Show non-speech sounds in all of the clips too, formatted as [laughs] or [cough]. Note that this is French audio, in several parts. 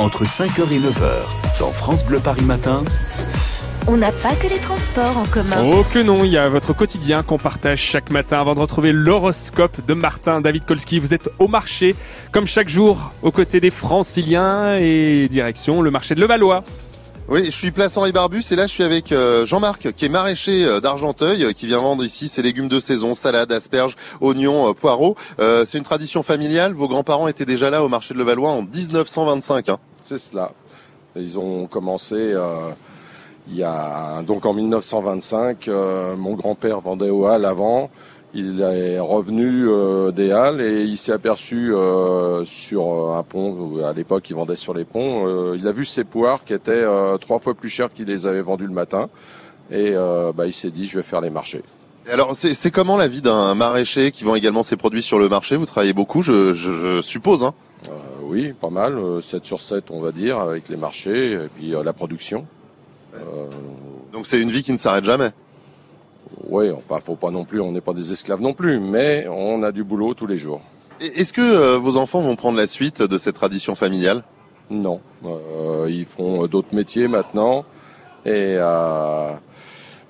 entre 5h et 9h, dans France Bleu Paris Matin. On n'a pas que les transports en commun. Oh que non, il y a votre quotidien qu'on partage chaque matin avant de retrouver l'horoscope de Martin David Kolski. Vous êtes au marché, comme chaque jour, aux côtés des franciliens et direction le marché de Levallois. Oui, je suis place Henri Barbus et là je suis avec euh, Jean-Marc qui est maraîcher euh, d'Argenteuil euh, qui vient vendre ici ses légumes de saison, salades, asperges, oignons, poireaux. c'est une tradition familiale. Vos grands-parents étaient déjà là au marché de Levallois en 1925. Hein. C'est cela. Ils ont commencé il y a donc en 1925. mon grand-père vendait au Halles avant. Il est revenu euh, des Halles et il s'est aperçu euh, sur euh, un pont, à l'époque il vendait sur les ponts, il a vu ses poires qui étaient trois fois plus chères qu'il les avait vendues le matin. Et bah, il s'est dit je vais faire les marchés. alors c'est comment la vie d'un maraîcher qui vend également ses produits sur le marché? Vous travaillez beaucoup je, je, suppose hein. Oui, pas mal, 7 sur 7 on va dire avec les marchés et puis la production. Donc c'est une vie qui ne s'arrête jamais oui, enfin, faut pas non plus, on n'est pas des esclaves non plus, mais on a du boulot tous les jours. Est-ce que euh, vos enfants vont prendre la suite de cette tradition familiale? Non, euh, ils font d'autres métiers maintenant, et euh,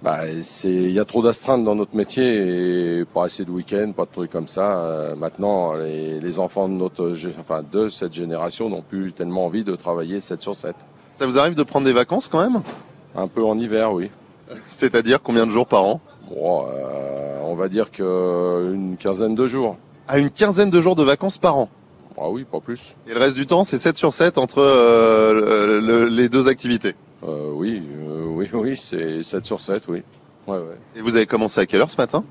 bah, il y a trop d'astreintes dans notre métier et pas assez de week-ends, pas de trucs comme ça. maintenant, les, enfants de notre, enfin, de cette génération n'ont plus tellement envie de travailler 7 sur 7. Ça vous arrive de prendre des vacances quand même? Un peu en hiver, oui. [laughs] C'est-à-dire combien de jours par an? Euh, On va dire qu'une quinzaine de jours. À une quinzaine de jours de vacances par an Ah oui, pas plus. Et le reste du temps, c'est 7 sur 7 entre euh, les deux activités euh, Oui, oui, oui, c'est 7 sur 7, oui. Ouais, ouais. Et vous avez commencé à quelle heure ce matin?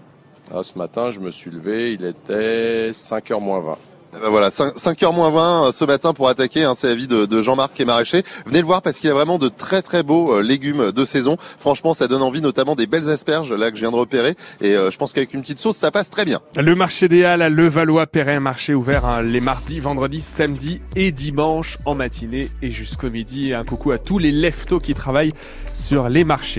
Ah, Ce matin, je me suis levé, il était 5h moins 20. Eh ben voilà, 5, h moins 20 euh, ce matin pour attaquer, hein, c'est l'avis de, de Jean-Marc est maraîcher. Venez le voir parce qu'il a vraiment de très très beaux euh, légumes de saison. Franchement, ça donne envie, notamment des belles asperges là que je viens de repérer. Et euh, je pense qu'avec une petite sauce, ça passe très bien. Le marché des Halles à Levallois-Perret, marché ouvert hein, les mardis, vendredis, samedis et dimanches en matinée et jusqu'au midi. Un coucou à tous les leftos qui travaillent sur les marchés.